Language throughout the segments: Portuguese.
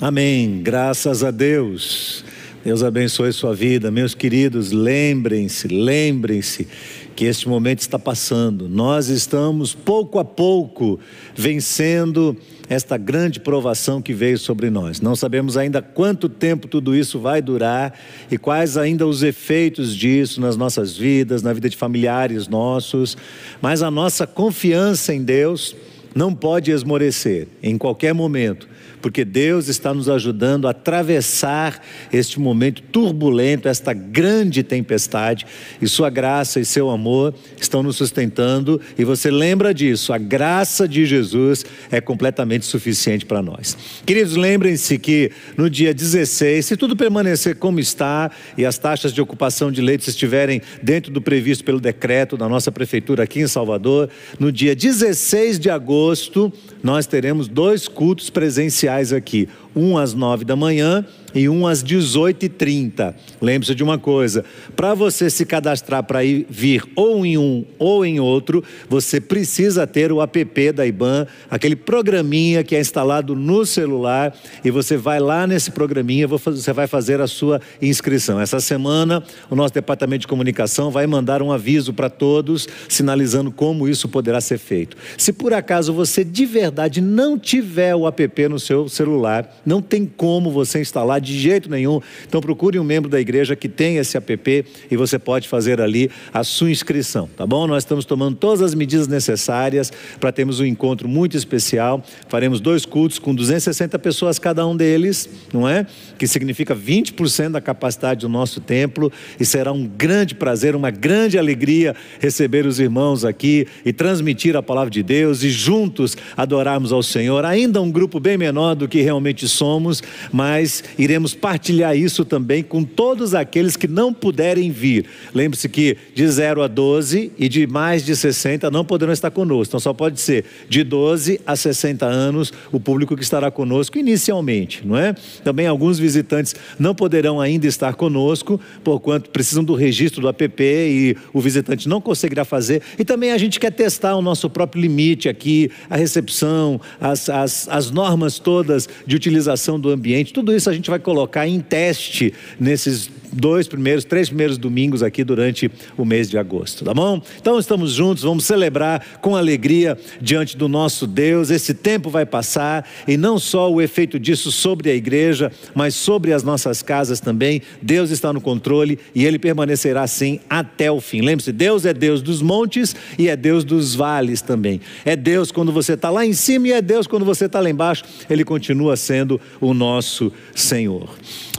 Amém. Graças a Deus. Deus abençoe sua vida. Meus queridos, lembrem-se, lembrem-se que este momento está passando. Nós estamos pouco a pouco vencendo esta grande provação que veio sobre nós. Não sabemos ainda quanto tempo tudo isso vai durar e quais ainda os efeitos disso nas nossas vidas, na vida de familiares nossos, mas a nossa confiança em Deus não pode esmorecer em qualquer momento porque Deus está nos ajudando a atravessar este momento turbulento, esta grande tempestade, e Sua graça e Seu amor estão nos sustentando, e você lembra disso, a graça de Jesus é completamente suficiente para nós. Queridos, lembrem-se que no dia 16, se tudo permanecer como está e as taxas de ocupação de leitos estiverem dentro do previsto pelo decreto da nossa prefeitura aqui em Salvador, no dia 16 de agosto, nós teremos dois cultos presenciais aqui. Um às nove da manhã e um às 18h30. Lembre-se de uma coisa: para você se cadastrar para ir vir ou em um ou em outro, você precisa ter o app da IBAN, aquele programinha que é instalado no celular, e você vai lá nesse programinha, você vai fazer a sua inscrição. Essa semana, o nosso departamento de comunicação vai mandar um aviso para todos, sinalizando como isso poderá ser feito. Se por acaso você de verdade não tiver o app no seu celular, não tem como você instalar de jeito nenhum. Então procure um membro da igreja que tem esse app e você pode fazer ali a sua inscrição, tá bom? Nós estamos tomando todas as medidas necessárias para termos um encontro muito especial. Faremos dois cultos com 260 pessoas cada um deles, não é? Que significa 20% da capacidade do nosso templo e será um grande prazer, uma grande alegria receber os irmãos aqui e transmitir a palavra de Deus e juntos adorarmos ao Senhor. Ainda um grupo bem menor do que realmente somos, mas iremos partilhar isso também com todos aqueles que não puderem vir. Lembre-se que de 0 a 12 e de mais de 60 não poderão estar conosco. Então só pode ser de 12 a 60 anos o público que estará conosco inicialmente, não é? Também alguns visitantes não poderão ainda estar conosco, porquanto precisam do registro do app e o visitante não conseguirá fazer. E também a gente quer testar o nosso próprio limite aqui, a recepção, as, as, as normas todas de utilização do ambiente, tudo isso a gente vai colocar em teste nesses dois primeiros, três primeiros domingos aqui durante o mês de agosto, tá bom? Então estamos juntos, vamos celebrar com alegria diante do nosso Deus. Esse tempo vai passar e não só o efeito disso sobre a igreja, mas sobre as nossas casas também. Deus está no controle e ele permanecerá assim até o fim. Lembre-se, Deus é Deus dos montes e é Deus dos vales também. É Deus quando você está lá em cima e é Deus quando você está lá embaixo. Ele continua sendo o nosso Senhor.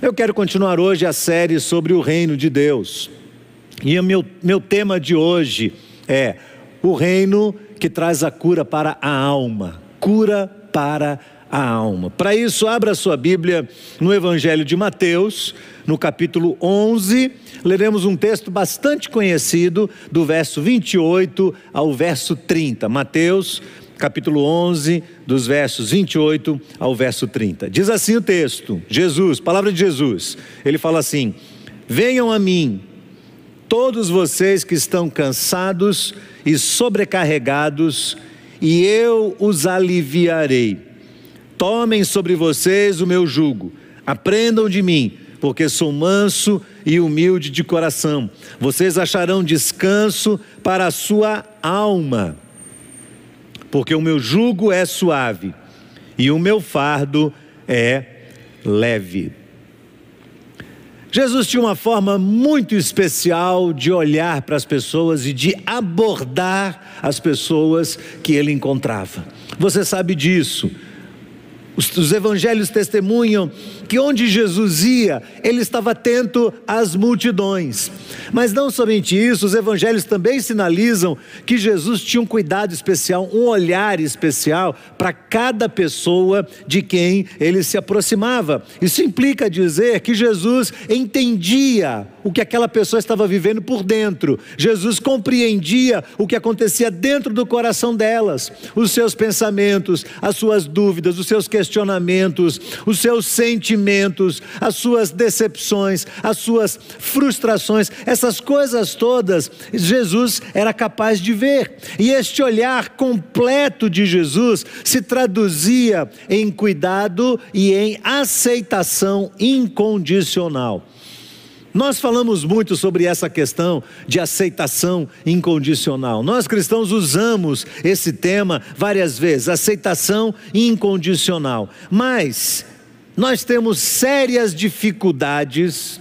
Eu quero continuar hoje a série sobre o reino de Deus. E o meu, meu tema de hoje é o reino que traz a cura para a alma. Cura para a alma. Para isso, abra sua Bíblia no Evangelho de Mateus, no capítulo 11. Leremos um texto bastante conhecido, do verso 28 ao verso 30. Mateus capítulo 11, dos versos 28 ao verso 30. Diz assim o texto: Jesus, palavra de Jesus, ele fala assim: Venham a mim, todos vocês que estão cansados e sobrecarregados, e eu os aliviarei. Tomem sobre vocês o meu jugo, aprendam de mim, porque sou manso e humilde de coração. Vocês acharão descanso para a sua alma porque o meu jugo é suave e o meu fardo é leve. Jesus tinha uma forma muito especial de olhar para as pessoas e de abordar as pessoas que ele encontrava. Você sabe disso. Os, os evangelhos testemunham que onde Jesus ia, ele estava atento às multidões. Mas não somente isso, os evangelhos também sinalizam que Jesus tinha um cuidado especial, um olhar especial para cada pessoa de quem ele se aproximava. Isso implica dizer que Jesus entendia o que aquela pessoa estava vivendo por dentro. Jesus compreendia o que acontecia dentro do coração delas, os seus pensamentos, as suas dúvidas, os seus questionamentos os seus sentimentos, as suas decepções, as suas frustrações, essas coisas todas, Jesus era capaz de ver. E este olhar completo de Jesus se traduzia em cuidado e em aceitação incondicional. Nós falamos muito sobre essa questão de aceitação incondicional. Nós cristãos usamos esse tema várias vezes, aceitação incondicional. Mas nós temos sérias dificuldades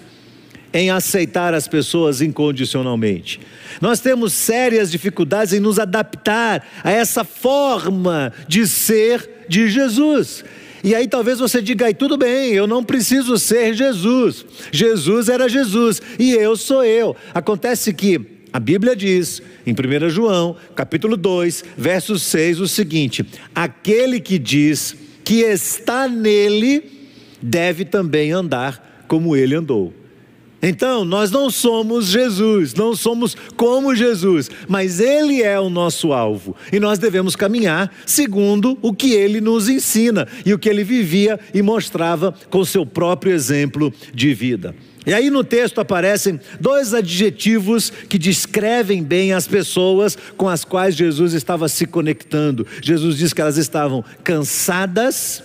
em aceitar as pessoas incondicionalmente. Nós temos sérias dificuldades em nos adaptar a essa forma de ser de Jesus. E aí talvez você diga, aí tudo bem, eu não preciso ser Jesus. Jesus era Jesus e eu sou eu. Acontece que a Bíblia diz, em 1 João, capítulo 2, verso 6, o seguinte: aquele que diz que está nele, deve também andar como ele andou. Então, nós não somos Jesus, não somos como Jesus, mas Ele é o nosso alvo e nós devemos caminhar segundo o que Ele nos ensina e o que Ele vivia e mostrava com seu próprio exemplo de vida. E aí no texto aparecem dois adjetivos que descrevem bem as pessoas com as quais Jesus estava se conectando. Jesus diz que elas estavam cansadas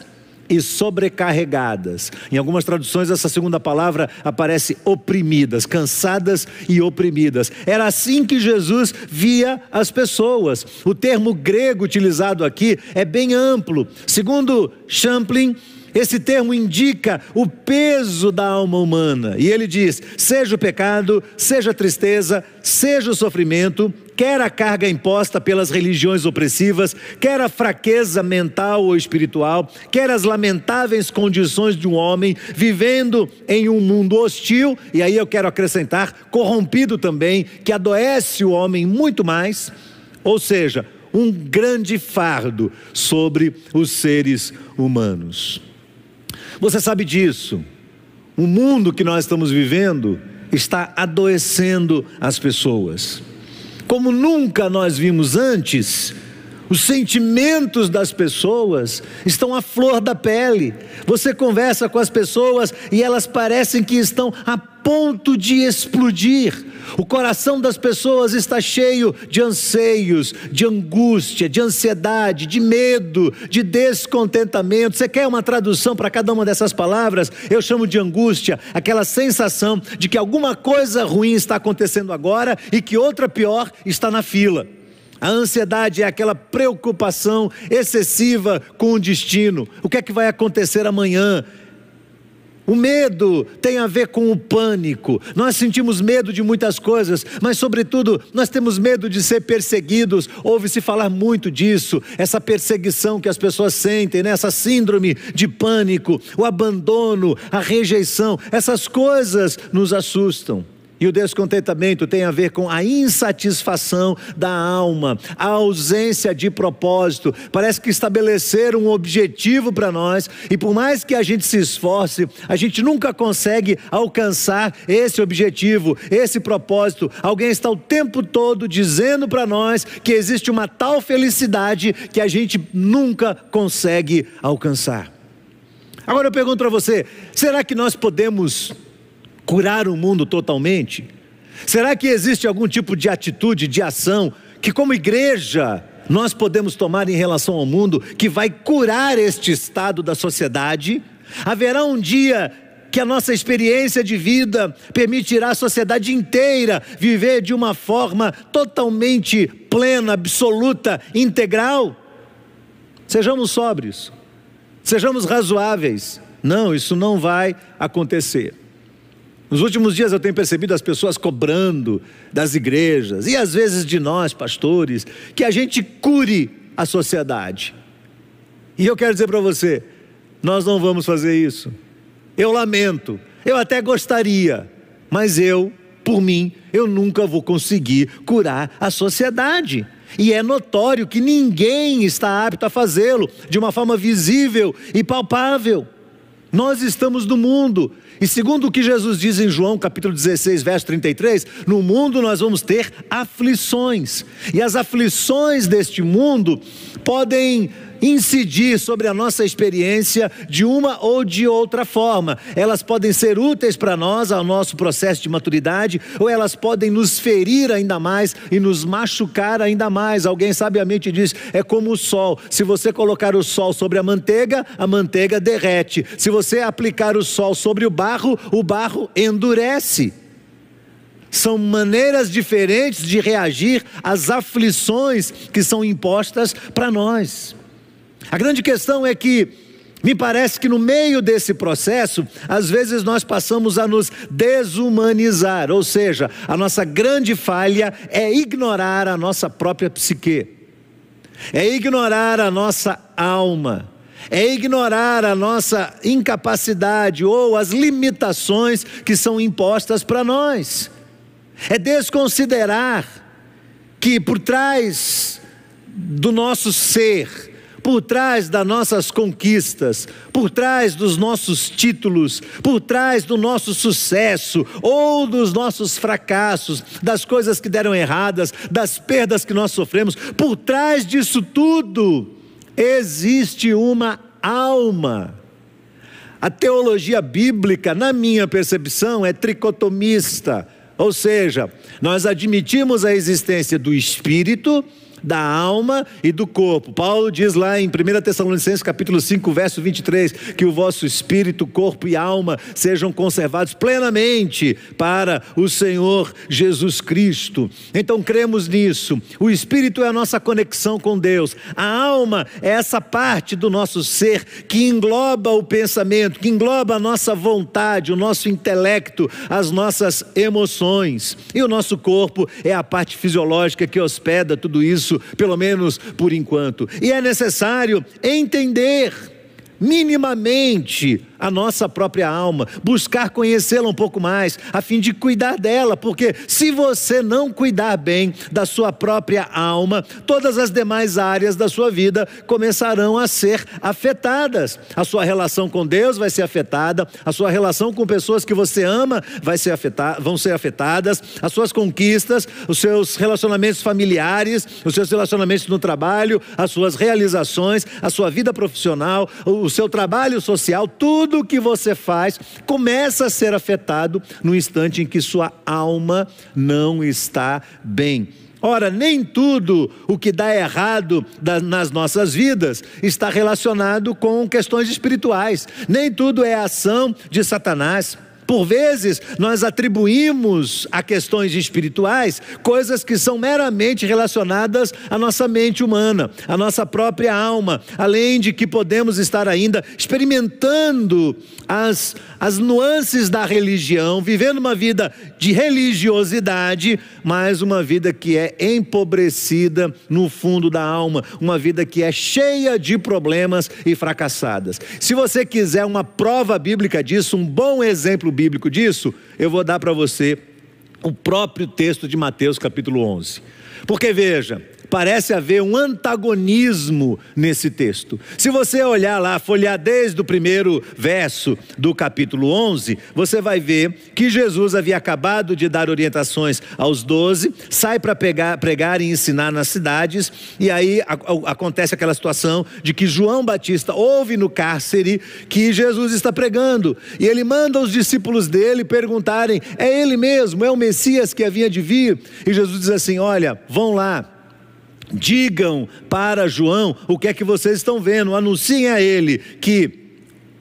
e sobrecarregadas. Em algumas traduções, essa segunda palavra aparece oprimidas, cansadas e oprimidas. Era assim que Jesus via as pessoas. O termo grego utilizado aqui é bem amplo. Segundo Champlin, esse termo indica o peso da alma humana. E ele diz: seja o pecado, seja a tristeza, seja o sofrimento, quer a carga imposta pelas religiões opressivas, quer a fraqueza mental ou espiritual, quer as lamentáveis condições de um homem vivendo em um mundo hostil, e aí eu quero acrescentar, corrompido também, que adoece o homem muito mais, ou seja, um grande fardo sobre os seres humanos. Você sabe disso. O mundo que nós estamos vivendo está adoecendo as pessoas. Como nunca nós vimos antes, os sentimentos das pessoas estão à flor da pele. Você conversa com as pessoas e elas parecem que estão a ponto de explodir. O coração das pessoas está cheio de anseios, de angústia, de ansiedade, de medo, de descontentamento. Você quer uma tradução para cada uma dessas palavras? Eu chamo de angústia, aquela sensação de que alguma coisa ruim está acontecendo agora e que outra pior está na fila. A ansiedade é aquela preocupação excessiva com o destino. O que é que vai acontecer amanhã? O medo tem a ver com o pânico. Nós sentimos medo de muitas coisas, mas, sobretudo, nós temos medo de ser perseguidos. Ouve-se falar muito disso, essa perseguição que as pessoas sentem, né? essa síndrome de pânico, o abandono, a rejeição. Essas coisas nos assustam. E o descontentamento tem a ver com a insatisfação da alma, a ausência de propósito. Parece que estabelecer um objetivo para nós, e por mais que a gente se esforce, a gente nunca consegue alcançar esse objetivo, esse propósito. Alguém está o tempo todo dizendo para nós que existe uma tal felicidade que a gente nunca consegue alcançar. Agora eu pergunto para você: será que nós podemos curar o mundo totalmente? Será que existe algum tipo de atitude, de ação, que como igreja nós podemos tomar em relação ao mundo que vai curar este estado da sociedade? Haverá um dia que a nossa experiência de vida permitirá a sociedade inteira viver de uma forma totalmente plena, absoluta, integral? Sejamos sóbrios, sejamos razoáveis. Não, isso não vai acontecer. Nos últimos dias eu tenho percebido as pessoas cobrando das igrejas e às vezes de nós, pastores, que a gente cure a sociedade. E eu quero dizer para você, nós não vamos fazer isso. Eu lamento, eu até gostaria, mas eu, por mim, eu nunca vou conseguir curar a sociedade. E é notório que ninguém está apto a fazê-lo de uma forma visível e palpável. Nós estamos no mundo, e segundo o que Jesus diz em João capítulo 16, verso 33, no mundo nós vamos ter aflições, e as aflições deste mundo podem incidir sobre a nossa experiência de uma ou de outra forma. Elas podem ser úteis para nós, ao nosso processo de maturidade, ou elas podem nos ferir ainda mais e nos machucar ainda mais. Alguém sabiamente diz: é como o sol. Se você colocar o sol sobre a manteiga, a manteiga derrete. Se você aplicar o sol sobre o barro, o barro endurece. São maneiras diferentes de reagir às aflições que são impostas para nós. A grande questão é que me parece que no meio desse processo, às vezes nós passamos a nos desumanizar, ou seja, a nossa grande falha é ignorar a nossa própria psique, é ignorar a nossa alma, é ignorar a nossa incapacidade ou as limitações que são impostas para nós é desconsiderar que por trás do nosso ser, por trás das nossas conquistas, por trás dos nossos títulos, por trás do nosso sucesso ou dos nossos fracassos, das coisas que deram erradas, das perdas que nós sofremos, por trás disso tudo existe uma alma. A teologia bíblica, na minha percepção, é tricotomista ou seja, nós admitimos a existência do espírito da alma e do corpo. Paulo diz lá em 1 Tessalonicenses capítulo 5, verso 23, que o vosso espírito, corpo e alma sejam conservados plenamente para o Senhor Jesus Cristo. Então cremos nisso. O espírito é a nossa conexão com Deus. A alma é essa parte do nosso ser que engloba o pensamento, que engloba a nossa vontade, o nosso intelecto, as nossas emoções. E o nosso corpo é a parte fisiológica que hospeda tudo isso isso, pelo menos por enquanto. E é necessário entender minimamente a nossa própria alma, buscar conhecê-la um pouco mais, a fim de cuidar dela, porque se você não cuidar bem da sua própria alma, todas as demais áreas da sua vida começarão a ser afetadas. A sua relação com Deus vai ser afetada, a sua relação com pessoas que você ama vai ser afetada, vão ser afetadas, as suas conquistas, os seus relacionamentos familiares, os seus relacionamentos no trabalho, as suas realizações, a sua vida profissional, o seu trabalho social, tudo tudo que você faz começa a ser afetado no instante em que sua alma não está bem. Ora, nem tudo o que dá errado nas nossas vidas está relacionado com questões espirituais, nem tudo é ação de Satanás. Por vezes, nós atribuímos a questões espirituais coisas que são meramente relacionadas à nossa mente humana, à nossa própria alma, além de que podemos estar ainda experimentando as, as nuances da religião, vivendo uma vida de religiosidade, mas uma vida que é empobrecida no fundo da alma, uma vida que é cheia de problemas e fracassadas. Se você quiser uma prova bíblica disso, um bom exemplo bíblico disso, eu vou dar para você o próprio texto de Mateus capítulo 11. Porque veja, parece haver um antagonismo nesse texto. Se você olhar lá, folhear desde o primeiro verso do capítulo 11, você vai ver que Jesus havia acabado de dar orientações aos doze, sai para pregar e ensinar nas cidades, e aí a, a, acontece aquela situação de que João Batista ouve no cárcere que Jesus está pregando, e ele manda os discípulos dele perguntarem: é ele mesmo, é o Messias que havia de vir? E Jesus diz assim: olha, vão lá digam para João o que é que vocês estão vendo, anunciem a ele que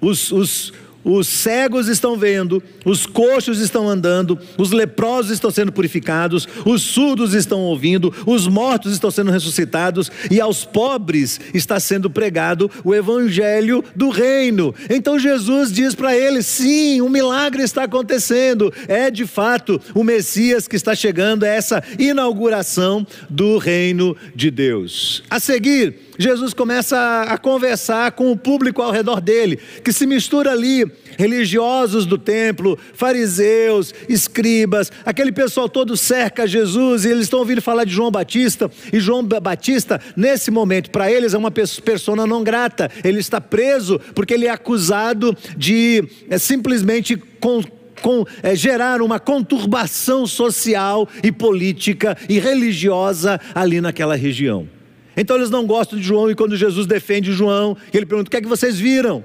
os, os, os cegos estão vendo, os coxos estão andando, os leprosos estão sendo purificados, os surdos estão ouvindo, os mortos estão sendo ressuscitados e aos pobres está sendo pregado o evangelho do reino. Então Jesus diz para eles: sim, um milagre está acontecendo, é de fato o Messias que está chegando, é essa inauguração do reino de Deus. A seguir, Jesus começa a conversar com o público ao redor dele, que se mistura ali, religiosos do templo, fariseus, escribas, aquele pessoal todo cerca Jesus e eles estão ouvindo falar de João Batista, e João Batista, nesse momento, para eles é uma persona não grata, ele está preso porque ele é acusado de é, simplesmente com, com, é, gerar uma conturbação social e política e religiosa ali naquela região. Então eles não gostam de João, e quando Jesus defende João, ele pergunta: o que é que vocês viram?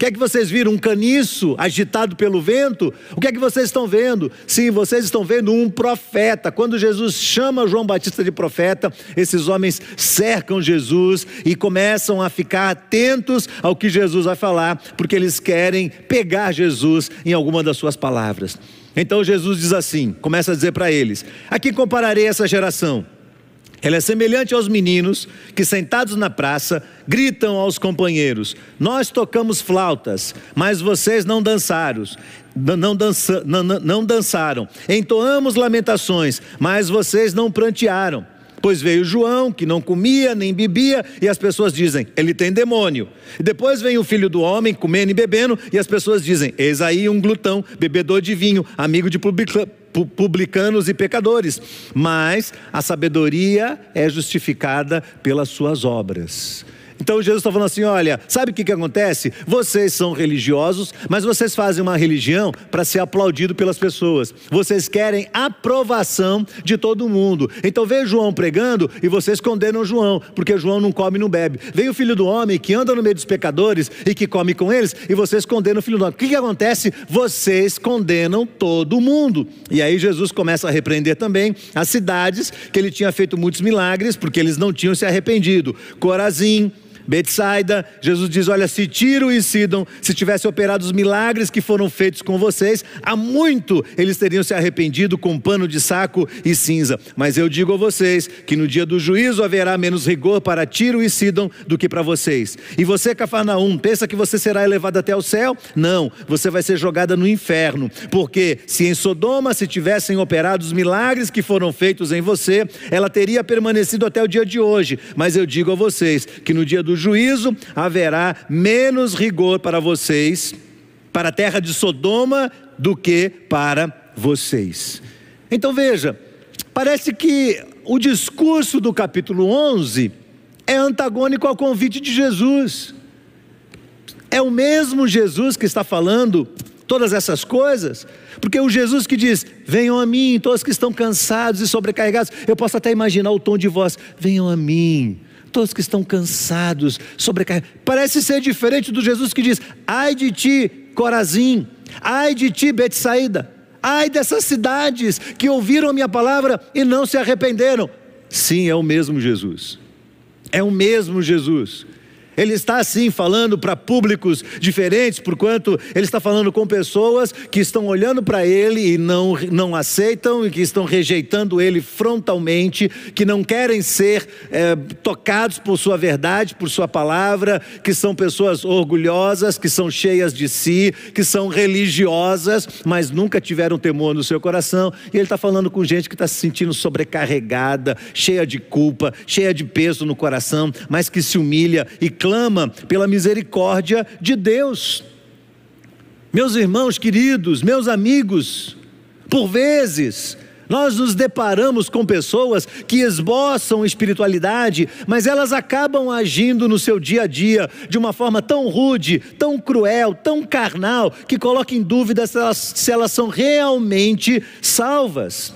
Que é que vocês viram? Um caniço agitado pelo vento? O que é que vocês estão vendo? Sim, vocês estão vendo um profeta. Quando Jesus chama João Batista de profeta, esses homens cercam Jesus e começam a ficar atentos ao que Jesus vai falar, porque eles querem pegar Jesus em alguma das suas palavras. Então Jesus diz assim: começa a dizer para eles: A quem compararei essa geração? Ela é semelhante aos meninos que, sentados na praça, gritam aos companheiros: Nós tocamos flautas, mas vocês não dançaram. Não, dança, não, não dançaram. Entoamos lamentações, mas vocês não prantearam. Pois veio João, que não comia nem bebia, e as pessoas dizem: Ele tem demônio. E depois vem o filho do homem, comendo e bebendo, e as pessoas dizem: Eis aí um glutão, bebedor de vinho, amigo de publicanos e pecadores. Mas a sabedoria é justificada pelas suas obras. Então Jesus está falando assim: olha, sabe o que, que acontece? Vocês são religiosos, mas vocês fazem uma religião para ser aplaudido pelas pessoas. Vocês querem aprovação de todo mundo. Então vem João pregando e vocês condenam João, porque João não come e não bebe. Vem o filho do homem que anda no meio dos pecadores e que come com eles, e vocês condenam o filho do homem. O que, que acontece? Vocês condenam todo mundo. E aí Jesus começa a repreender também as cidades que ele tinha feito muitos milagres, porque eles não tinham se arrependido. Corazim, Betsaida, Jesus diz: Olha, se Tiro e Sidon, se tivessem operado os milagres que foram feitos com vocês, há muito eles teriam se arrependido com pano de saco e cinza. Mas eu digo a vocês que no dia do juízo haverá menos rigor para Tiro e Sidon do que para vocês. E você, Cafarnaum, pensa que você será elevado até o céu? Não, você vai ser jogada no inferno. Porque se em Sodoma se tivessem operado os milagres que foram feitos em você, ela teria permanecido até o dia de hoje. Mas eu digo a vocês que no dia do juízo haverá menos rigor para vocês, para a terra de Sodoma, do que para vocês. Então veja, parece que o discurso do capítulo 11 é antagônico ao convite de Jesus. É o mesmo Jesus que está falando todas essas coisas, porque o Jesus que diz: Venham a mim, todos que estão cansados e sobrecarregados. Eu posso até imaginar o tom de voz: Venham a mim todos que estão cansados, sobrecarregados. Parece ser diferente do Jesus que diz: ai de ti, Corazim, ai de ti, Betsaída, ai dessas cidades que ouviram a minha palavra e não se arrependeram. Sim, é o mesmo Jesus. É o mesmo Jesus. Ele está assim falando para públicos diferentes, porquanto ele está falando com pessoas que estão olhando para ele e não, não aceitam e que estão rejeitando ele frontalmente, que não querem ser é, tocados por sua verdade, por sua palavra, que são pessoas orgulhosas, que são cheias de si, que são religiosas, mas nunca tiveram temor no seu coração. E ele está falando com gente que está se sentindo sobrecarregada, cheia de culpa, cheia de peso no coração, mas que se humilha e clama pela misericórdia de Deus. Meus irmãos queridos, meus amigos, por vezes, nós nos deparamos com pessoas que esboçam espiritualidade, mas elas acabam agindo no seu dia a dia de uma forma tão rude, tão cruel, tão carnal, que coloca em dúvida se elas, se elas são realmente salvas.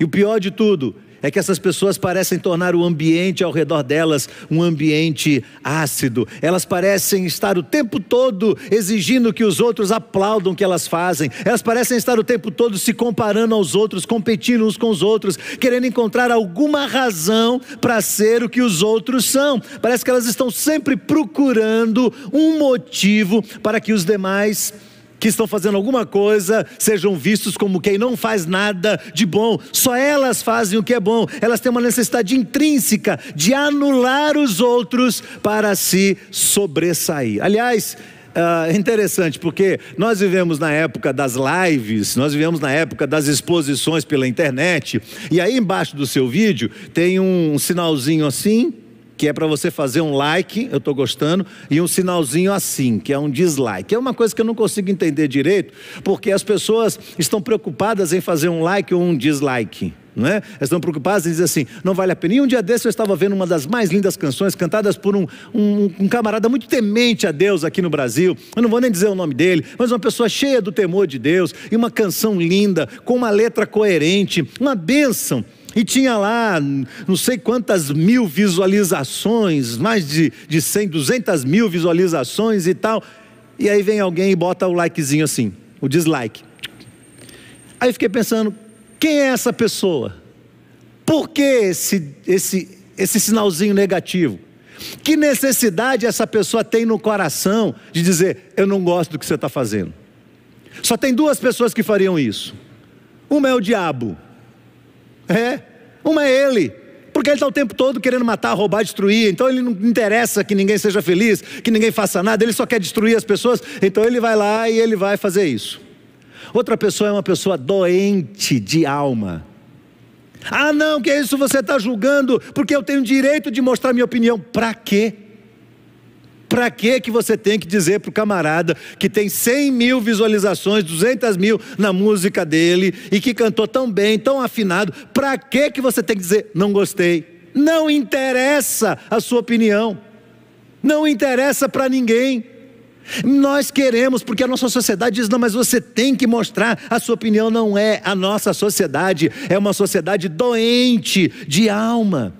E o pior de tudo é que essas pessoas parecem tornar o ambiente ao redor delas um ambiente ácido. Elas parecem estar o tempo todo exigindo que os outros aplaudam o que elas fazem. Elas parecem estar o tempo todo se comparando aos outros, competindo uns com os outros, querendo encontrar alguma razão para ser o que os outros são. Parece que elas estão sempre procurando um motivo para que os demais que estão fazendo alguma coisa sejam vistos como quem não faz nada de bom. Só elas fazem o que é bom. Elas têm uma necessidade intrínseca de anular os outros para se sobressair. Aliás, é interessante, porque nós vivemos na época das lives, nós vivemos na época das exposições pela internet, e aí embaixo do seu vídeo tem um sinalzinho assim, que é para você fazer um like, eu estou gostando, e um sinalzinho assim, que é um dislike. É uma coisa que eu não consigo entender direito, porque as pessoas estão preocupadas em fazer um like ou um dislike. Não é? Elas estão preocupadas em dizer assim, não vale a pena. E um dia desse eu estava vendo uma das mais lindas canções cantadas por um, um, um camarada muito temente a Deus aqui no Brasil. Eu não vou nem dizer o nome dele, mas uma pessoa cheia do temor de Deus, e uma canção linda, com uma letra coerente, uma bênção. E tinha lá não sei quantas mil visualizações, mais de, de 100, 200 mil visualizações e tal. E aí vem alguém e bota o likezinho assim, o dislike. Aí fiquei pensando, quem é essa pessoa? Por que esse, esse, esse sinalzinho negativo? Que necessidade essa pessoa tem no coração de dizer: Eu não gosto do que você está fazendo? Só tem duas pessoas que fariam isso. Uma é o diabo, é, uma é ele, porque ele está o tempo todo querendo matar, roubar, destruir. Então ele não interessa que ninguém seja feliz, que ninguém faça nada, ele só quer destruir as pessoas. Então ele vai lá e ele vai fazer isso. Outra pessoa é uma pessoa doente de alma. Ah, não, que isso você está julgando, porque eu tenho direito de mostrar minha opinião. Para quê? Para que que você tem que dizer para o camarada que tem 100 mil visualizações, 200 mil na música dele e que cantou tão bem, tão afinado? Para que que você tem que dizer não gostei? Não interessa a sua opinião, não interessa para ninguém. Nós queremos, porque a nossa sociedade diz: não, mas você tem que mostrar. A sua opinião não é a nossa sociedade, é uma sociedade doente de alma.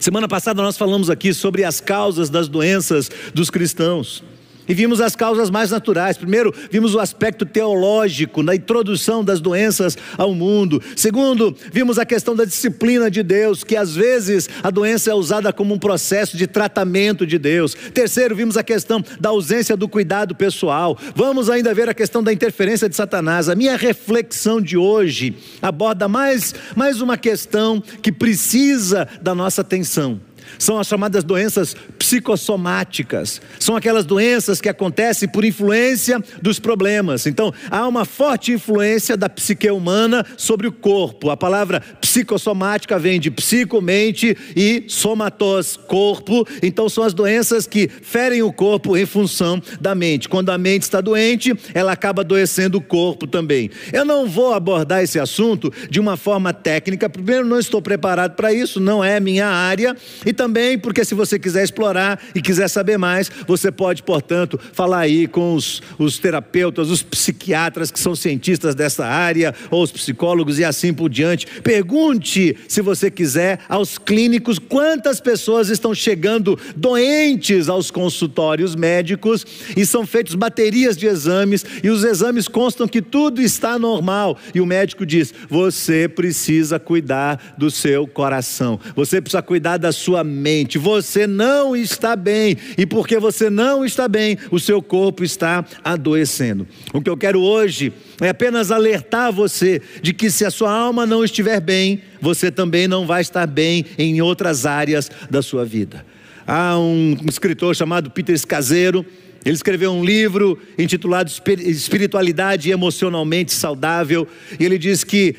Semana passada nós falamos aqui sobre as causas das doenças dos cristãos. E vimos as causas mais naturais. Primeiro, vimos o aspecto teológico na introdução das doenças ao mundo. Segundo, vimos a questão da disciplina de Deus, que às vezes a doença é usada como um processo de tratamento de Deus. Terceiro, vimos a questão da ausência do cuidado pessoal. Vamos ainda ver a questão da interferência de Satanás. A minha reflexão de hoje aborda mais, mais uma questão que precisa da nossa atenção são as chamadas doenças psicossomáticas. São aquelas doenças que acontecem por influência dos problemas. Então, há uma forte influência da psique humana sobre o corpo. A palavra psicossomática vem de psicomente e somatos, corpo. Então, são as doenças que ferem o corpo em função da mente. Quando a mente está doente, ela acaba adoecendo o corpo também. Eu não vou abordar esse assunto de uma forma técnica. Primeiro, não estou preparado para isso, não é minha área. E também porque se você quiser explorar e quiser saber mais, você pode, portanto, falar aí com os, os terapeutas, os psiquiatras que são cientistas dessa área, ou os psicólogos e assim por diante. Pergunte, se você quiser, aos clínicos quantas pessoas estão chegando doentes aos consultórios médicos e são feitos baterias de exames e os exames constam que tudo está normal e o médico diz: você precisa cuidar do seu coração, você precisa cuidar da sua mente. Você não está bem, e porque você não está bem, o seu corpo está adoecendo. O que eu quero hoje é apenas alertar você de que se a sua alma não estiver bem, você também não vai estar bem em outras áreas da sua vida. Há um escritor chamado Peter Escaseiro, ele escreveu um livro intitulado Espiritualidade Emocionalmente Saudável, e ele diz que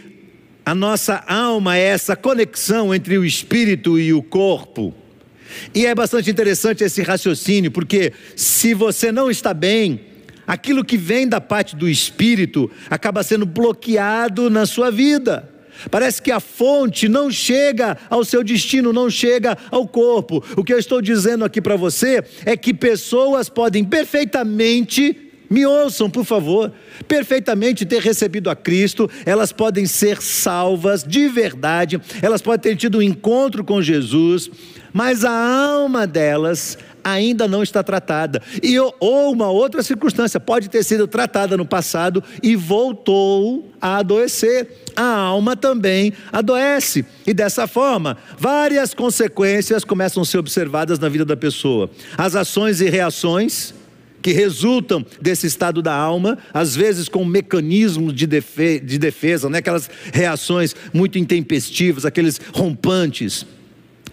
a nossa alma é essa conexão entre o espírito e o corpo. E é bastante interessante esse raciocínio, porque se você não está bem, aquilo que vem da parte do espírito acaba sendo bloqueado na sua vida. Parece que a fonte não chega ao seu destino, não chega ao corpo. O que eu estou dizendo aqui para você é que pessoas podem perfeitamente me ouçam, por favor. Perfeitamente ter recebido a Cristo, elas podem ser salvas de verdade, elas podem ter tido um encontro com Jesus, mas a alma delas ainda não está tratada. E ou uma outra circunstância pode ter sido tratada no passado e voltou a adoecer. A alma também adoece. E dessa forma, várias consequências começam a ser observadas na vida da pessoa. As ações e reações que resultam desse estado da alma, às vezes com mecanismos de, defe de defesa, né? aquelas reações muito intempestivas, aqueles rompantes.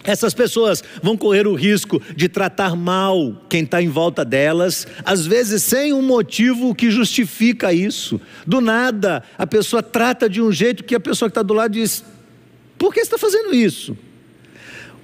Essas pessoas vão correr o risco de tratar mal quem está em volta delas, às vezes sem um motivo que justifica isso. Do nada, a pessoa trata de um jeito que a pessoa que está do lado diz: por que você está fazendo isso?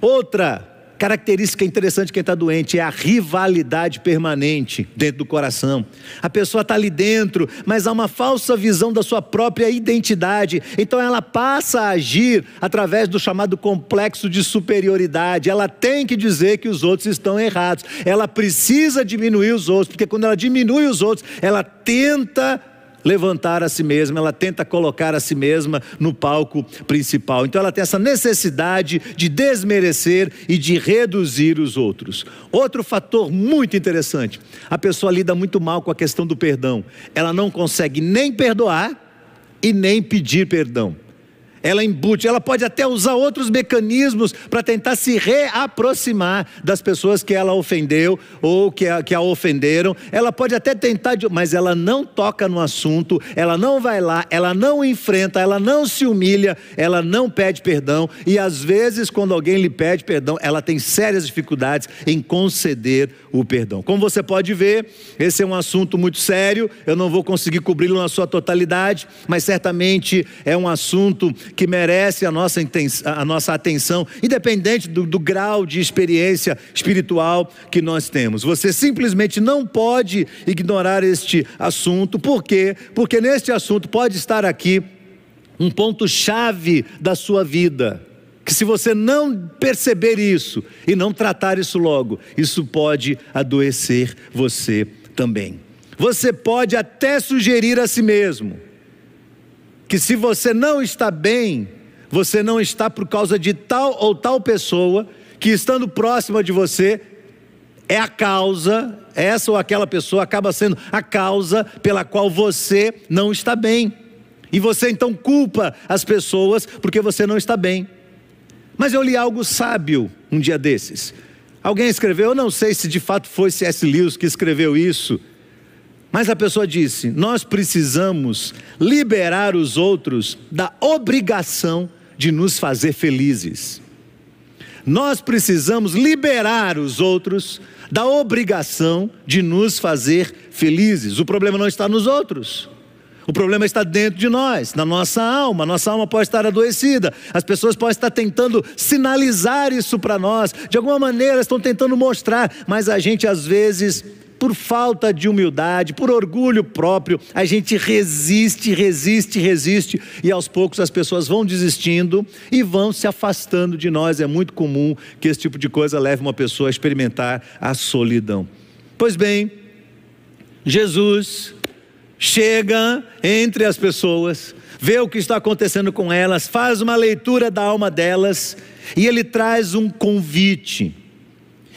Outra característica interessante de quem está doente é a rivalidade permanente dentro do coração. A pessoa está ali dentro, mas há uma falsa visão da sua própria identidade. Então ela passa a agir através do chamado complexo de superioridade. Ela tem que dizer que os outros estão errados. Ela precisa diminuir os outros, porque quando ela diminui os outros, ela tenta levantar a si mesma, ela tenta colocar a si mesma no palco principal. Então ela tem essa necessidade de desmerecer e de reduzir os outros. Outro fator muito interessante: a pessoa lida muito mal com a questão do perdão. Ela não consegue nem perdoar e nem pedir perdão ela embute, ela pode até usar outros mecanismos para tentar se reaproximar das pessoas que ela ofendeu ou que a, que a ofenderam. Ela pode até tentar, mas ela não toca no assunto, ela não vai lá, ela não enfrenta, ela não se humilha, ela não pede perdão. E às vezes, quando alguém lhe pede perdão, ela tem sérias dificuldades em conceder o perdão. Como você pode ver, esse é um assunto muito sério, eu não vou conseguir cobri-lo na sua totalidade, mas certamente é um assunto que merece a nossa, a nossa atenção, independente do, do grau de experiência espiritual que nós temos. Você simplesmente não pode ignorar este assunto, por quê? Porque neste assunto pode estar aqui um ponto-chave da sua vida. Que se você não perceber isso e não tratar isso logo, isso pode adoecer você também. Você pode até sugerir a si mesmo que se você não está bem, você não está por causa de tal ou tal pessoa que estando próxima de você é a causa, essa ou aquela pessoa acaba sendo a causa pela qual você não está bem. E você então culpa as pessoas porque você não está bem. Mas eu li algo sábio um dia desses. Alguém escreveu, eu não sei se de fato foi C.S. Lewis que escreveu isso mas a pessoa disse: nós precisamos liberar os outros da obrigação de nos fazer felizes. Nós precisamos liberar os outros da obrigação de nos fazer felizes. O problema não está nos outros. O problema está dentro de nós, na nossa alma. Nossa alma pode estar adoecida. As pessoas podem estar tentando sinalizar isso para nós. De alguma maneira estão tentando mostrar, mas a gente às vezes por falta de humildade, por orgulho próprio, a gente resiste, resiste, resiste, e aos poucos as pessoas vão desistindo e vão se afastando de nós. É muito comum que esse tipo de coisa leve uma pessoa a experimentar a solidão. Pois bem, Jesus chega entre as pessoas, vê o que está acontecendo com elas, faz uma leitura da alma delas e ele traz um convite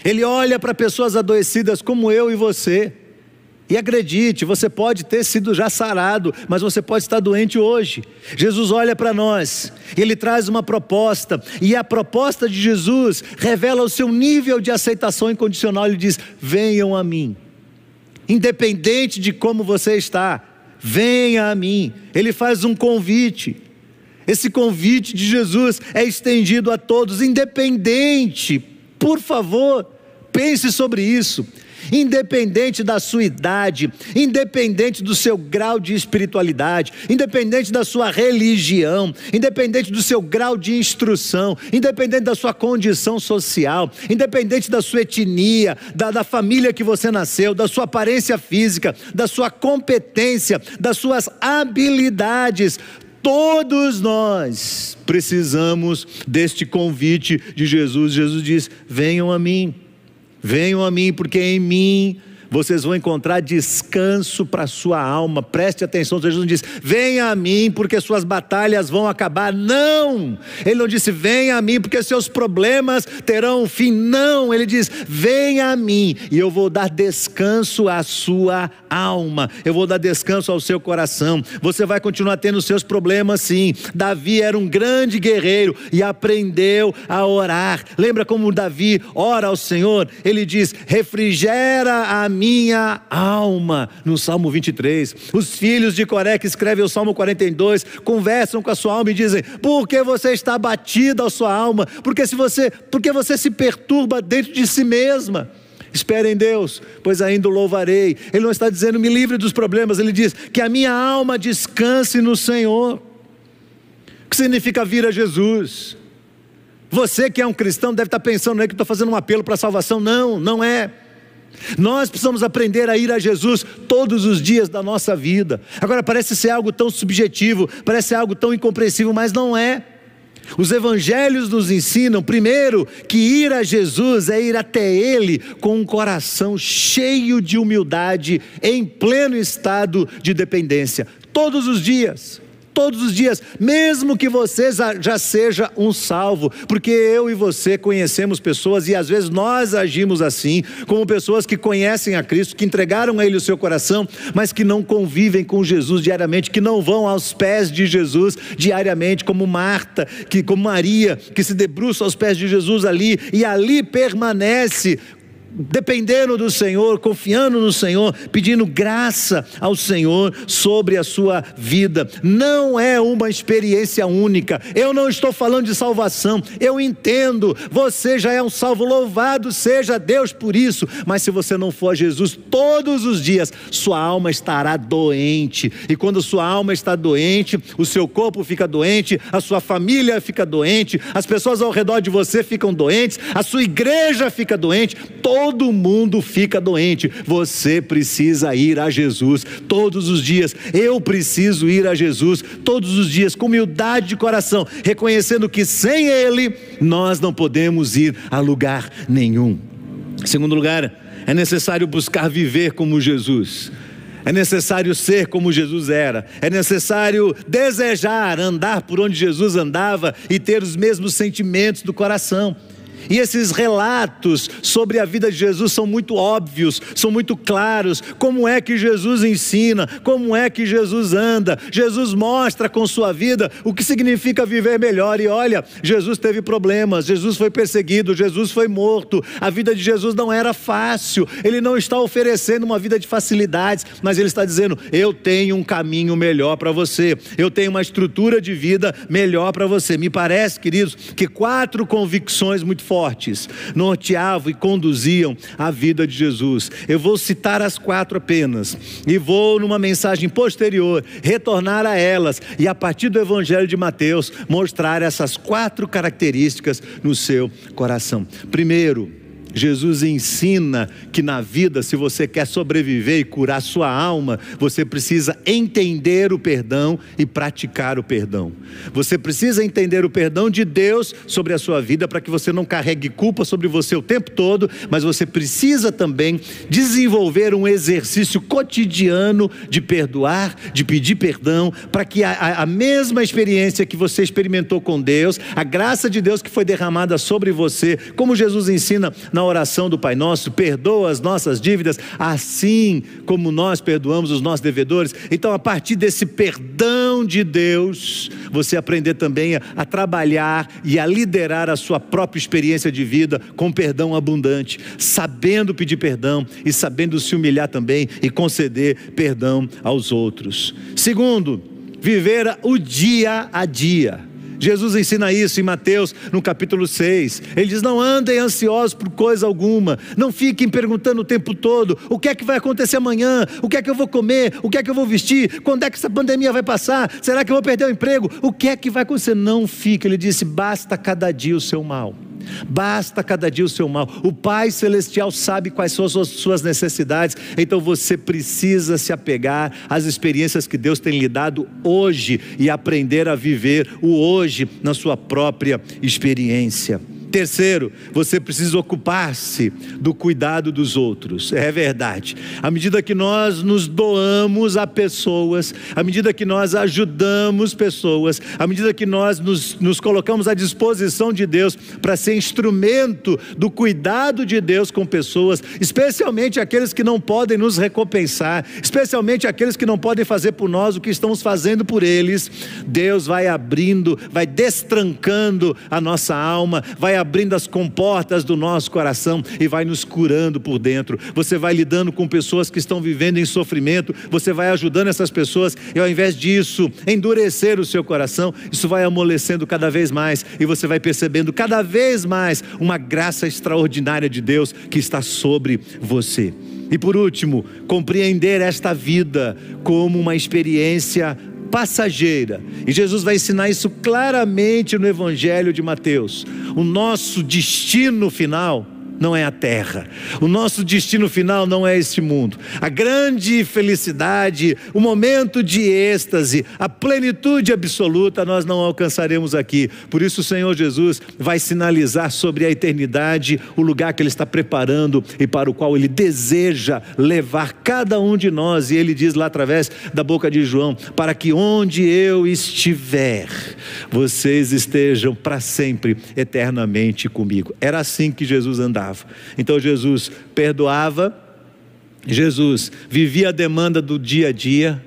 ele olha para pessoas adoecidas como eu e você. E acredite, você pode ter sido já sarado, mas você pode estar doente hoje. Jesus olha para nós, ele traz uma proposta, e a proposta de Jesus revela o seu nível de aceitação incondicional. Ele diz: Venham a mim, independente de como você está, venha a mim. Ele faz um convite. Esse convite de Jesus é estendido a todos, independente por favor, pense sobre isso. Independente da sua idade, independente do seu grau de espiritualidade, independente da sua religião, independente do seu grau de instrução, independente da sua condição social, independente da sua etnia, da, da família que você nasceu, da sua aparência física, da sua competência, das suas habilidades, Todos nós precisamos deste convite de Jesus. Jesus diz: venham a mim, venham a mim, porque em mim vocês vão encontrar descanso para a sua alma. Preste atenção, Jesus não diz: venha a mim, porque suas batalhas vão acabar. Não! Ele não disse: venha a mim, porque seus problemas terão fim. Não! Ele diz: venha a mim, e eu vou dar descanso à sua alma, eu vou dar descanso ao seu coração. Você vai continuar tendo seus problemas, sim. Davi era um grande guerreiro e aprendeu a orar. Lembra como Davi ora ao Senhor? Ele diz: refrigera a minha alma, no Salmo 23. Os filhos de Coré que escrevem o Salmo 42 conversam com a sua alma e dizem: Por que você está abatida a sua alma? Porque se você, porque você se perturba dentro de si mesma. Espere em Deus, pois ainda o louvarei. Ele não está dizendo me livre dos problemas, ele diz que a minha alma descanse no Senhor. O que significa vir a Jesus? Você que é um cristão deve estar pensando, não é que estou fazendo um apelo para a salvação. Não, não é. Nós precisamos aprender a ir a Jesus todos os dias da nossa vida. Agora parece ser algo tão subjetivo, parece ser algo tão incompreensível, mas não é. Os evangelhos nos ensinam, primeiro, que ir a Jesus é ir até Ele com um coração cheio de humildade, em pleno estado de dependência, todos os dias todos os dias, mesmo que você já seja um salvo, porque eu e você conhecemos pessoas e às vezes nós agimos assim, como pessoas que conhecem a Cristo, que entregaram a Ele o seu coração, mas que não convivem com Jesus diariamente, que não vão aos pés de Jesus diariamente, como Marta, que como Maria, que se debruça aos pés de Jesus ali e ali permanece dependendo do Senhor, confiando no Senhor, pedindo graça ao Senhor sobre a sua vida. Não é uma experiência única. Eu não estou falando de salvação. Eu entendo, você já é um salvo, louvado seja Deus por isso. Mas se você não for a Jesus todos os dias, sua alma estará doente. E quando sua alma está doente, o seu corpo fica doente, a sua família fica doente, as pessoas ao redor de você ficam doentes, a sua igreja fica doente. Todo todo mundo fica doente. Você precisa ir a Jesus todos os dias. Eu preciso ir a Jesus todos os dias, com humildade de coração, reconhecendo que sem Ele nós não podemos ir a lugar nenhum. Segundo lugar, é necessário buscar viver como Jesus. É necessário ser como Jesus era, é necessário desejar andar por onde Jesus andava e ter os mesmos sentimentos do coração. E esses relatos sobre a vida de Jesus são muito óbvios, são muito claros. Como é que Jesus ensina, como é que Jesus anda. Jesus mostra com sua vida o que significa viver melhor. E olha, Jesus teve problemas, Jesus foi perseguido, Jesus foi morto. A vida de Jesus não era fácil. Ele não está oferecendo uma vida de facilidades, mas ele está dizendo: Eu tenho um caminho melhor para você, eu tenho uma estrutura de vida melhor para você. Me parece, queridos, que quatro convicções muito fortes norteavam e conduziam a vida de Jesus. Eu vou citar as quatro apenas e vou, numa mensagem posterior, retornar a elas e, a partir do Evangelho de Mateus, mostrar essas quatro características no seu coração. Primeiro, Jesus ensina que na vida, se você quer sobreviver e curar sua alma, você precisa entender o perdão e praticar o perdão. Você precisa entender o perdão de Deus sobre a sua vida para que você não carregue culpa sobre você o tempo todo, mas você precisa também desenvolver um exercício cotidiano de perdoar, de pedir perdão, para que a, a mesma experiência que você experimentou com Deus, a graça de Deus que foi derramada sobre você, como Jesus ensina na na oração do Pai Nosso, perdoa as nossas dívidas, assim como nós perdoamos os nossos devedores. Então, a partir desse perdão de Deus, você aprender também a, a trabalhar e a liderar a sua própria experiência de vida com perdão abundante, sabendo pedir perdão e sabendo se humilhar também e conceder perdão aos outros. Segundo, viver o dia a dia. Jesus ensina isso em Mateus, no capítulo 6. Ele diz: Não andem ansiosos por coisa alguma, não fiquem perguntando o tempo todo: o que é que vai acontecer amanhã, o que é que eu vou comer, o que é que eu vou vestir, quando é que essa pandemia vai passar, será que eu vou perder o emprego, o que é que vai acontecer? Não fique, ele disse: basta cada dia o seu mal. Basta cada dia o seu mal. O Pai Celestial sabe quais são as suas necessidades, então você precisa se apegar às experiências que Deus tem lhe dado hoje e aprender a viver o hoje na sua própria experiência. Terceiro, você precisa ocupar-se do cuidado dos outros. É verdade. À medida que nós nos doamos a pessoas, à medida que nós ajudamos pessoas, à medida que nós nos, nos colocamos à disposição de Deus para ser instrumento do cuidado de Deus com pessoas, especialmente aqueles que não podem nos recompensar, especialmente aqueles que não podem fazer por nós o que estamos fazendo por eles, Deus vai abrindo, vai destrancando a nossa alma, vai abrindo as comportas do nosso coração e vai nos curando por dentro. Você vai lidando com pessoas que estão vivendo em sofrimento, você vai ajudando essas pessoas e ao invés disso endurecer o seu coração, isso vai amolecendo cada vez mais e você vai percebendo cada vez mais uma graça extraordinária de Deus que está sobre você. E por último, compreender esta vida como uma experiência passageira. E Jesus vai ensinar isso claramente no Evangelho de Mateus. O nosso destino final não é a terra. O nosso destino final não é este mundo. A grande felicidade, o momento de êxtase, a plenitude absoluta nós não alcançaremos aqui. Por isso o Senhor Jesus vai sinalizar sobre a eternidade o lugar que ele está preparando e para o qual ele deseja levar cada um de nós. E ele diz lá através da boca de João: para que onde eu estiver, vocês estejam para sempre, eternamente comigo. Era assim que Jesus andava. Então Jesus perdoava, Jesus vivia a demanda do dia a dia,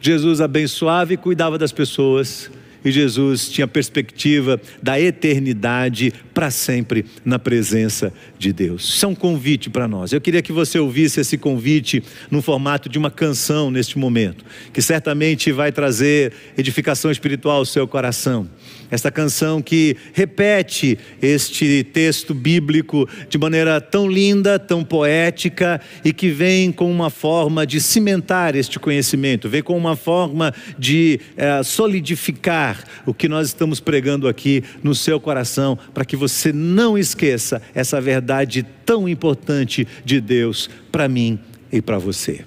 Jesus abençoava e cuidava das pessoas. E Jesus tinha perspectiva da eternidade para sempre na presença de Deus. Isso é um convite para nós. Eu queria que você ouvisse esse convite no formato de uma canção neste momento, que certamente vai trazer edificação espiritual ao seu coração esta canção que repete este texto bíblico de maneira tão linda, tão poética e que vem com uma forma de cimentar este conhecimento, vem com uma forma de é, solidificar o que nós estamos pregando aqui no seu coração, para que você não esqueça essa verdade tão importante de Deus para mim e para você.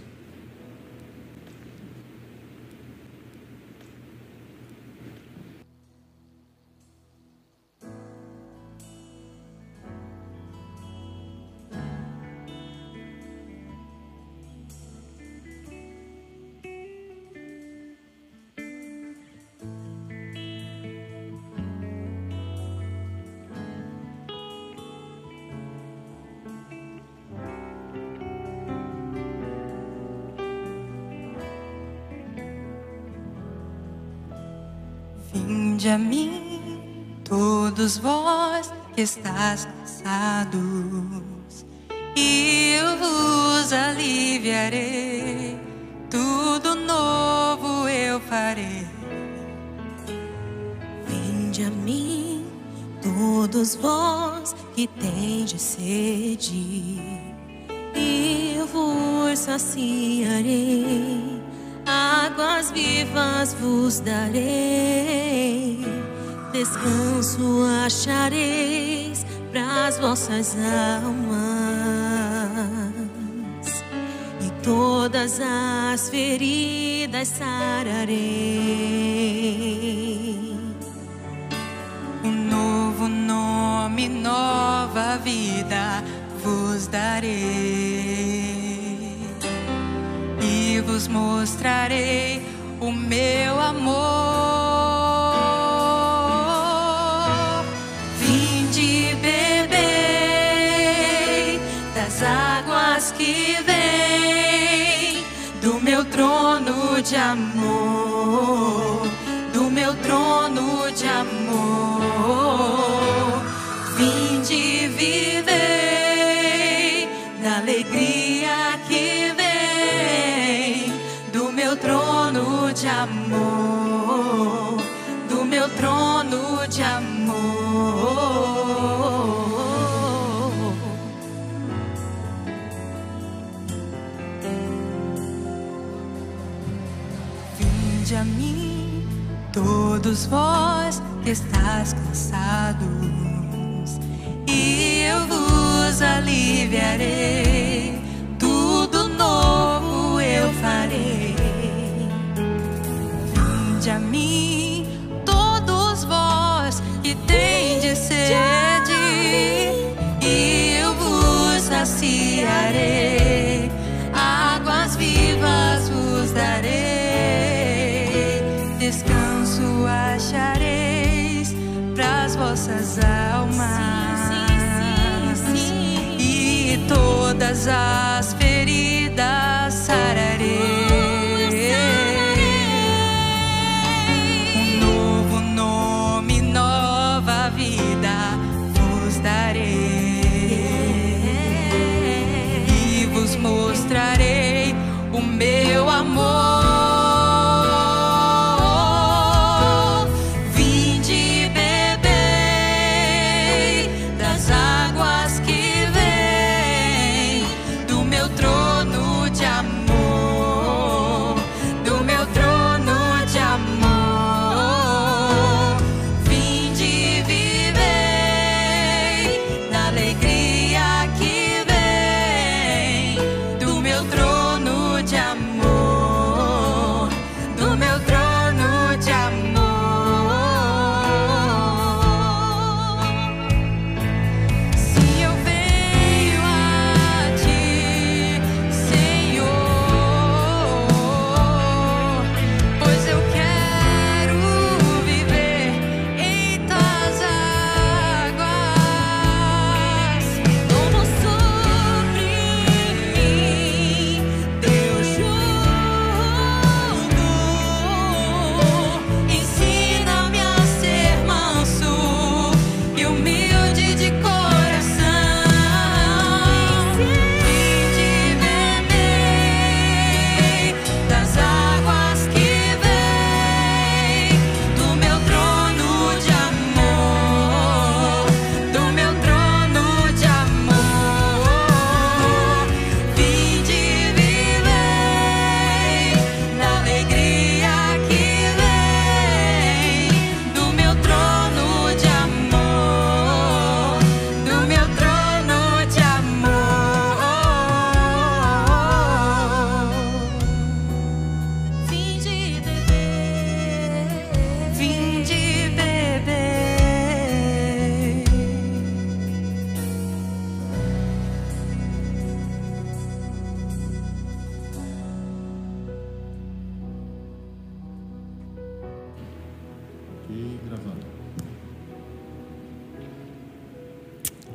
Vinde a mim, todos vós que estáis cansados, e eu vos aliviarei, tudo novo eu farei. Vinde a mim, todos vós que tendes sede, e eu vos saciarei águas vivas vos darei, descanso achareis para as vossas almas, e todas as feridas sararei. Um novo nome, nova vida vos darei vos mostrarei o meu amor. Vinde bebei das águas que vêm do meu trono de amor, de amor, do meu trono de amor. Vinde a mim, todos vós que estáis cansados, e eu vos aliviarei. Tudo novo eu farei Vinde a mim, todos vós que tendes sede, e eu vos saciarei, águas vivas vos darei, descanso achareis para as vossas almas, sim, sim, sim, e todas as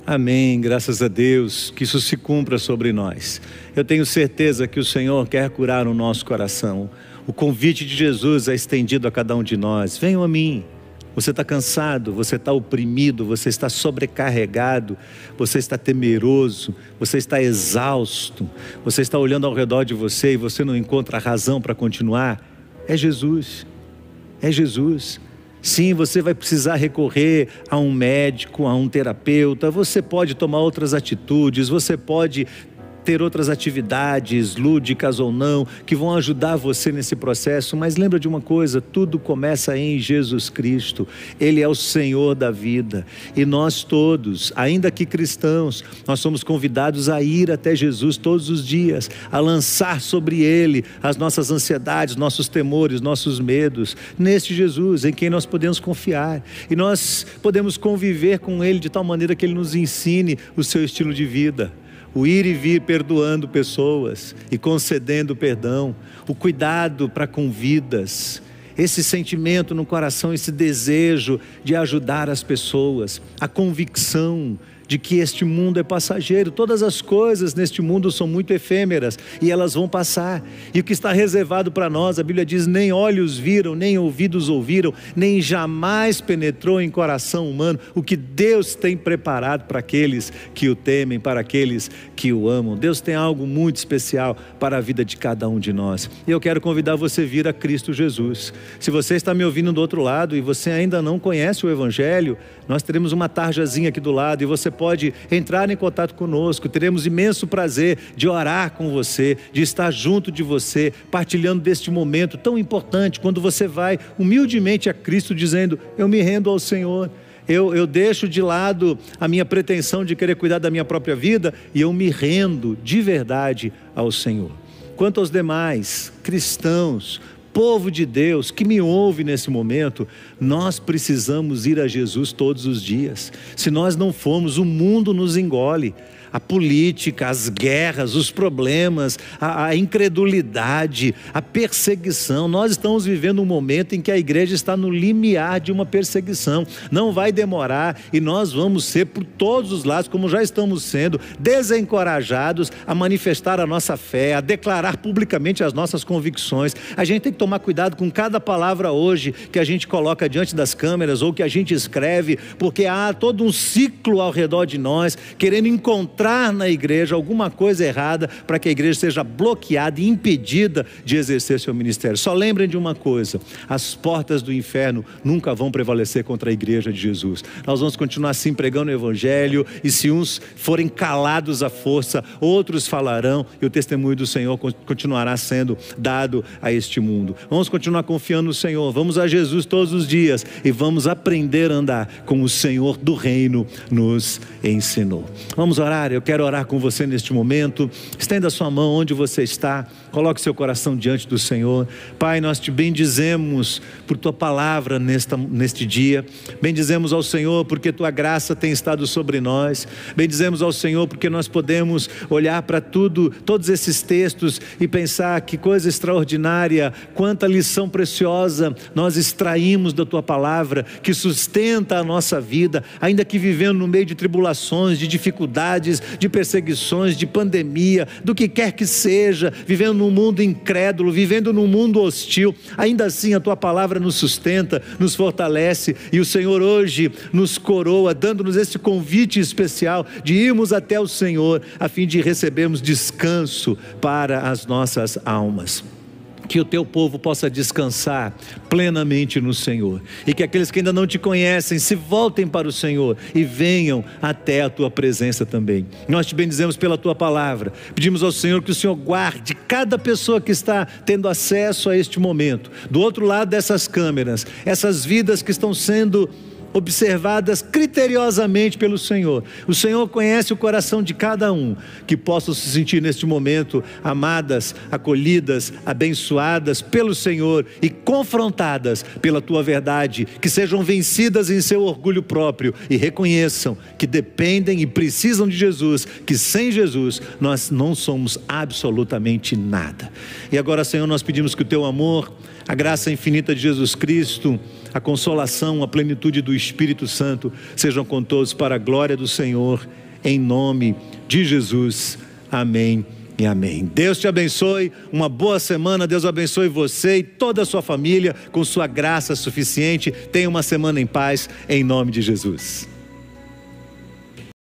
Amém, graças a Deus, que isso se cumpra sobre nós. Eu tenho certeza que o Senhor quer curar o nosso coração. O convite de Jesus é estendido a cada um de nós. Venham a mim. Você está cansado, você está oprimido, você está sobrecarregado, você está temeroso, você está exausto, você está olhando ao redor de você e você não encontra razão para continuar. É Jesus, é Jesus. Sim, você vai precisar recorrer a um médico, a um terapeuta, você pode tomar outras atitudes, você pode ter outras atividades, lúdicas ou não, que vão ajudar você nesse processo, mas lembra de uma coisa: tudo começa em Jesus Cristo, Ele é o Senhor da vida, e nós todos, ainda que cristãos, nós somos convidados a ir até Jesus todos os dias, a lançar sobre Ele as nossas ansiedades, nossos temores, nossos medos, neste Jesus, em quem nós podemos confiar, e nós podemos conviver com Ele de tal maneira que Ele nos ensine o seu estilo de vida o ir e vir perdoando pessoas e concedendo perdão, o cuidado para com vidas, esse sentimento no coração, esse desejo de ajudar as pessoas, a convicção de que este mundo é passageiro, todas as coisas neste mundo são muito efêmeras e elas vão passar. E o que está reservado para nós, a Bíblia diz: nem olhos viram, nem ouvidos ouviram, nem jamais penetrou em coração humano o que Deus tem preparado para aqueles que o temem, para aqueles que o amam. Deus tem algo muito especial para a vida de cada um de nós. E eu quero convidar você a vir a Cristo Jesus. Se você está me ouvindo do outro lado e você ainda não conhece o Evangelho, nós teremos uma tarjazinha aqui do lado e você pode entrar em contato conosco. Teremos imenso prazer de orar com você, de estar junto de você, partilhando deste momento tão importante, quando você vai humildemente a Cristo dizendo: Eu me rendo ao Senhor. Eu, eu, deixo de lado a minha pretensão de querer cuidar da minha própria vida e eu me rendo de verdade ao Senhor. Quanto aos demais cristãos, povo de Deus que me ouve nesse momento, nós precisamos ir a Jesus todos os dias. Se nós não formos, o mundo nos engole a política, as guerras, os problemas, a, a, incredulidade, a perseguição. Nós estamos vivendo um momento em que a igreja está no limiar de uma perseguição. Não vai demorar e nós vamos ser, por todos os lados, como já estamos sendo, desencorajados a manifestar a nossa fé, a declarar publicamente as nossas convicções. A gente tem que tomar cuidado com cada palavra hoje que a gente coloca diante das câmeras ou que a gente escreve, porque há todo um ciclo ao redor de nós querendo encontrar encontrar na igreja alguma coisa errada para que a igreja seja bloqueada e impedida de exercer seu ministério. Só lembrem de uma coisa: as portas do inferno nunca vão prevalecer contra a igreja de Jesus. Nós vamos continuar assim pregando o evangelho e se uns forem calados à força, outros falarão e o testemunho do Senhor continuará sendo dado a este mundo. Vamos continuar confiando no Senhor, vamos a Jesus todos os dias e vamos aprender a andar como o Senhor do reino nos ensinou. Vamos orar eu quero orar com você neste momento. Estenda sua mão onde você está, coloque seu coração diante do Senhor. Pai, nós te bendizemos por tua palavra nesta, neste dia. Bendizemos ao Senhor porque tua graça tem estado sobre nós. Bendizemos ao Senhor porque nós podemos olhar para tudo, todos esses textos e pensar que coisa extraordinária, quanta lição preciosa nós extraímos da tua palavra que sustenta a nossa vida, ainda que vivendo no meio de tribulações, de dificuldades de perseguições, de pandemia, do que quer que seja, vivendo num mundo incrédulo, vivendo num mundo hostil, ainda assim a tua palavra nos sustenta, nos fortalece e o Senhor hoje nos coroa, dando-nos esse convite especial de irmos até o Senhor a fim de recebermos descanso para as nossas almas que o teu povo possa descansar plenamente no Senhor. E que aqueles que ainda não te conhecem se voltem para o Senhor e venham até a tua presença também. Nós te bendizemos pela tua palavra, pedimos ao Senhor que o Senhor guarde cada pessoa que está tendo acesso a este momento, do outro lado dessas câmeras, essas vidas que estão sendo observadas criteriosamente pelo Senhor. O Senhor conhece o coração de cada um, que possam se sentir neste momento amadas, acolhidas, abençoadas pelo Senhor e confrontadas pela tua verdade, que sejam vencidas em seu orgulho próprio e reconheçam que dependem e precisam de Jesus, que sem Jesus nós não somos absolutamente nada. E agora, Senhor, nós pedimos que o teu amor, a graça infinita de Jesus Cristo, a consolação, a plenitude do Espírito Santo sejam com todos para a glória do Senhor, em nome de Jesus. Amém e amém. Deus te abençoe, uma boa semana, Deus abençoe você e toda a sua família com sua graça suficiente. Tenha uma semana em paz, em nome de Jesus.